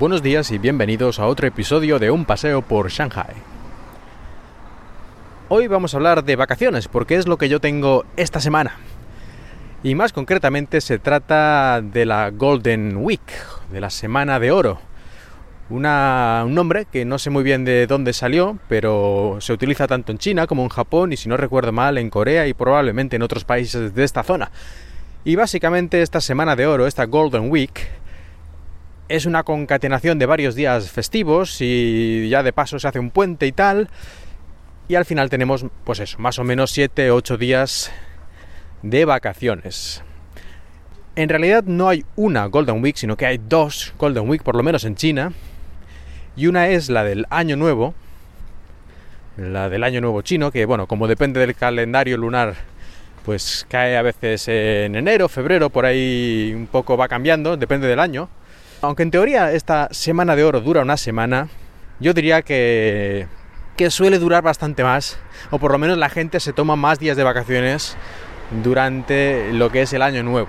buenos días y bienvenidos a otro episodio de Un paseo por Shanghai. Hoy vamos a hablar de vacaciones porque es lo que yo tengo esta semana. Y más concretamente se trata de la Golden Week, de la Semana de Oro. un nombre que no sé muy bien de dónde salió, pero se utiliza tanto en China como en Japón y si no recuerdo mal en Corea y probablemente en otros países de esta zona. Y básicamente esta Semana de Oro, esta Golden Week, es una concatenación de varios días festivos y ya de paso se hace un puente y tal. Y al final tenemos, pues eso, más o menos 7 8 días de vacaciones. En realidad no hay una Golden Week, sino que hay dos Golden Week, por lo menos en China. Y una es la del Año Nuevo, la del Año Nuevo chino, que bueno, como depende del calendario lunar, pues cae a veces en enero, febrero, por ahí un poco va cambiando, depende del año. Aunque en teoría esta semana de oro dura una semana, yo diría que, que suele durar bastante más, o por lo menos la gente se toma más días de vacaciones durante lo que es el año nuevo.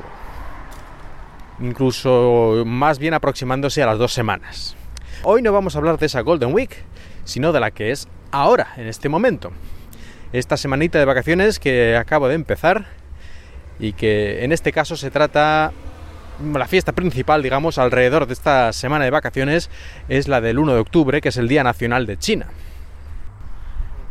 Incluso más bien aproximándose a las dos semanas. Hoy no vamos a hablar de esa Golden Week, sino de la que es ahora, en este momento. Esta semanita de vacaciones que acabo de empezar y que en este caso se trata la fiesta principal, digamos, alrededor de esta semana de vacaciones es la del 1 de octubre, que es el Día Nacional de China.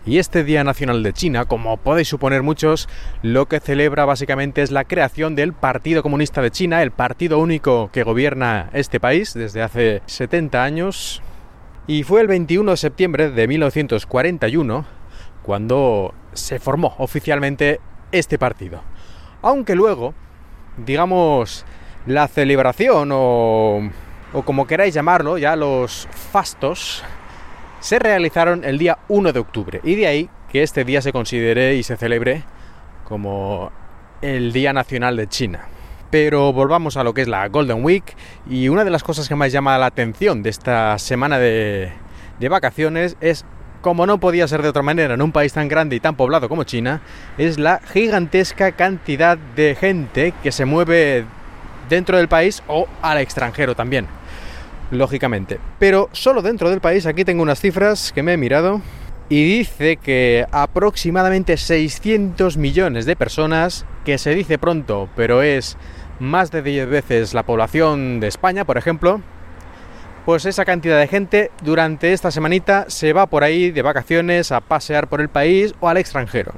Y este Día Nacional de China, como podéis suponer muchos, lo que celebra básicamente es la creación del Partido Comunista de China, el partido único que gobierna este país desde hace 70 años. Y fue el 21 de septiembre de 1941 cuando se formó oficialmente este partido. Aunque luego, digamos, la celebración o, o como queráis llamarlo, ya los fastos, se realizaron el día 1 de octubre. Y de ahí que este día se considere y se celebre como el Día Nacional de China. Pero volvamos a lo que es la Golden Week y una de las cosas que más llama la atención de esta semana de, de vacaciones es, como no podía ser de otra manera en un país tan grande y tan poblado como China, es la gigantesca cantidad de gente que se mueve dentro del país o al extranjero también, lógicamente. Pero solo dentro del país, aquí tengo unas cifras que me he mirado y dice que aproximadamente 600 millones de personas, que se dice pronto, pero es más de 10 veces la población de España, por ejemplo, pues esa cantidad de gente durante esta semanita se va por ahí de vacaciones a pasear por el país o al extranjero.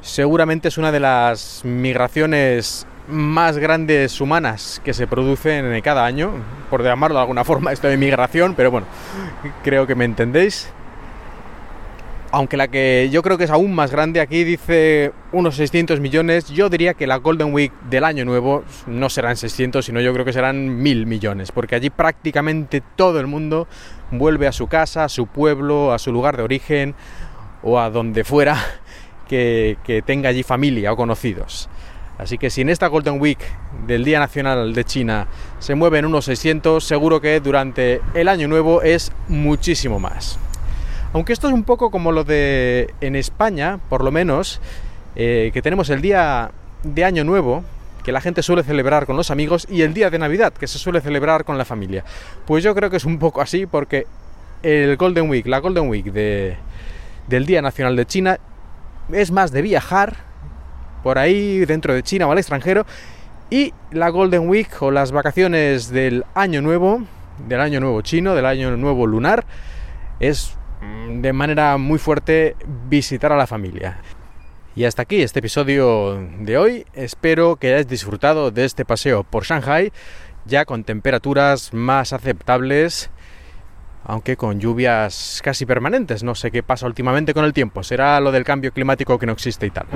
Seguramente es una de las migraciones más grandes humanas que se producen cada año, por llamarlo de alguna forma, esto de migración, pero bueno, creo que me entendéis. Aunque la que yo creo que es aún más grande, aquí dice unos 600 millones, yo diría que la Golden Week del año nuevo no serán 600, sino yo creo que serán mil millones, porque allí prácticamente todo el mundo vuelve a su casa, a su pueblo, a su lugar de origen o a donde fuera que, que tenga allí familia o conocidos. Así que si en esta Golden Week del Día Nacional de China se mueven unos 600, seguro que durante el año nuevo es muchísimo más. Aunque esto es un poco como lo de en España, por lo menos, eh, que tenemos el día de Año Nuevo, que la gente suele celebrar con los amigos, y el día de Navidad, que se suele celebrar con la familia. Pues yo creo que es un poco así, porque el Golden Week, la Golden Week de, del Día Nacional de China, es más de viajar, por ahí dentro de China o al extranjero. Y la Golden Week o las vacaciones del Año Nuevo, del Año Nuevo chino, del Año Nuevo lunar, es mm, de manera muy fuerte visitar a la familia. Y hasta aquí este episodio de hoy. Espero que hayáis disfrutado de este paseo por Shanghai, ya con temperaturas más aceptables, aunque con lluvias casi permanentes. No sé qué pasa últimamente con el tiempo. Será lo del cambio climático que no existe y tal.